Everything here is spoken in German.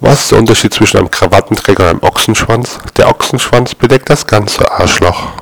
Was ist der Unterschied zwischen einem Krawattenträger und einem Ochsenschwanz? Der Ochsenschwanz bedeckt das ganze Arschloch.